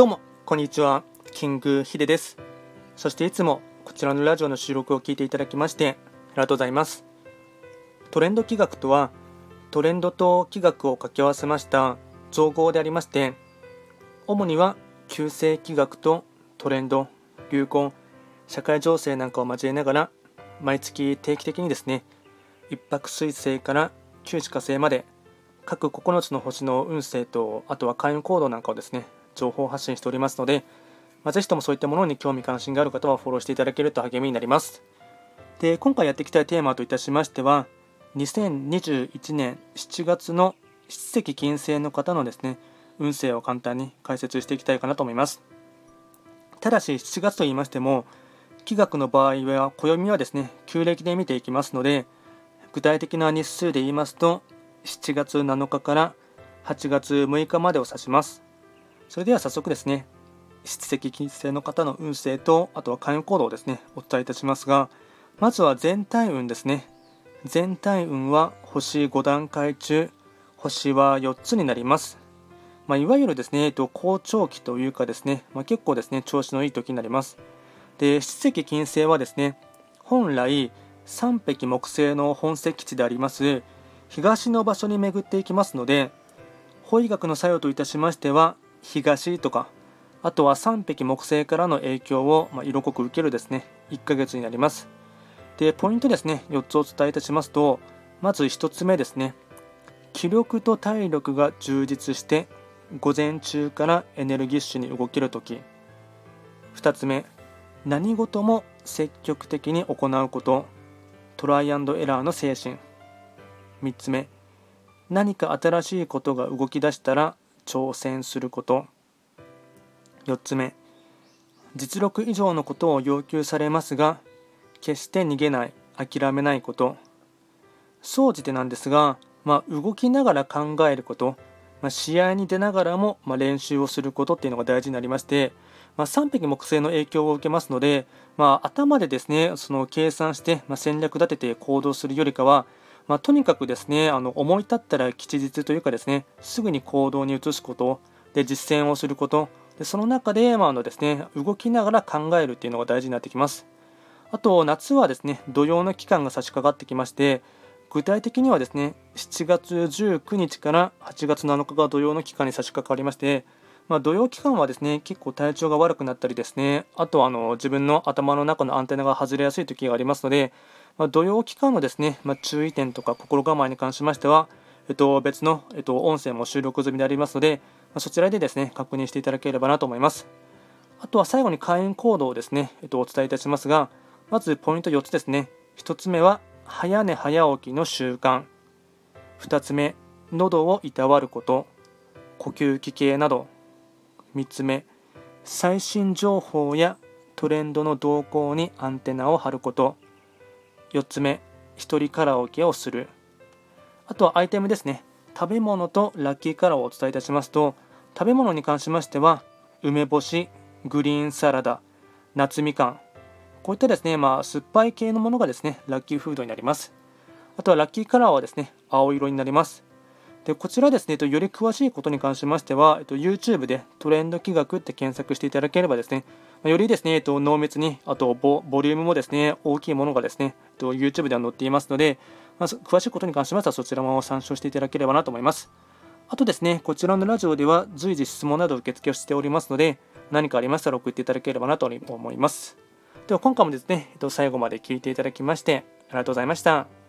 どうも、こんにちは。キングヒデです。そしていつもこちらのラジオの収録を聞いていただきましてありがとうございます。トレンド企画とは、トレンドと企画を掛け合わせました造語でありまして、主には旧世企画とトレンド、流行、社会情勢なんかを交えながら、毎月定期的にですね、一泊水星から旧歯火星まで各9つの星の運勢とあとは開運行動なんかをですね情報発信しておりますので、まあ、ぜひともそういったものに興味関心がある方はフォローしていただけると励みになります。で今回やっていきたいテーマといたしましては2021年7月の七石金星の方のですね運勢を簡単に解説していきたいかなと思います。ただし7月と言いましても気学の場合は暦はですね旧暦で見ていきますので具体的な日数で言いますと7月7日から8月6日までを指します。それでは早速ですね七石金星の方の運勢とあとは関与行動をですねお伝えいたしますがまずは全体運ですね全体運は星5段階中星は4つになりますまあ、いわゆるですね、えっと好調期というかですね、まあ、結構ですね、調子のいい時になります。で、七石金星はですね、本来、三匹木星の本石地であります東の場所に巡っていきますので法医学の作用といたしましては東とかあとは3匹木星からの影響を、ま色濃く受けるですね。1ヶ月になります。でポイントですね。4つお伝えいたしますとまず1つ目ですね。気力と体力が充実して午前中からエネルギッシュに動けるとき2つ目何事も積極的に行うこと。トライアンドエラーの精神。3つ目何か新しいことが動き出したら挑戦すること。4つ目実力以上のことを要求されますが決して逃げない諦めないこと。総じてなんですが、まあ、動きながら考えること、まあ、試合に出ながらも、まあ、練習をすることっていうのが大事になりまして、まあ、3匹木星の影響を受けますので、まあ、頭でですねその計算して、ま戦略立てて行動するよりかはまあ、とにかくですねあの思い立ったら吉日というかですねすぐに行動に移すことで実践をすることでその中で、まあのですね、動きながら考えるっていうのが大事になってきます。あと夏はですね土曜の期間が差し掛かってきまして具体的にはですね7月19日から8月7日が土曜の期間に差し掛かりましてまあ、土曜期間はですね結構体調が悪くなったりですねあとあの自分の頭の中のアンテナが外れやすい時がありますので、まあ、土曜期間のですね、まあ、注意点とか心構えに関しましては、えっと、別の、えっと、音声も収録済みでありますので、まあ、そちらでですね確認していただければなと思います。あとは最後に会員行動をですね、えっと、お伝えいたしますがまずポイント4つですね。1つ目は早寝早起きの習慣。2つ目喉をいたわること。呼吸器系など。3つ目最新情報やトレンドの動向にアンテナを張ること。4つ目1人カラオケをする。あとはアイテムですね。食べ物とラッキーカラーをお伝えいたしますと食べ物に関しましては梅干しグリーンサラダ夏みかん。こういったですね、まあ、酸っぱい系のものがですねラッキーフードになります。あとはラッキーカラーはですね青色になります。でこちらですね、より詳しいことに関しましては、YouTube でトレンド企画って検索していただければですね、よりですね、濃密に、あとボリュームもですね、大きいものがですね、YouTube では載っていますので、まず詳しいことに関しましてはそちらも参照していただければなと思います。あとですね、こちらのラジオでは随時質問など受付をしておりますので、何かありましたら送っていただければなと思います。では今回もですね、最後まで聞いていただきましてありがとうございました。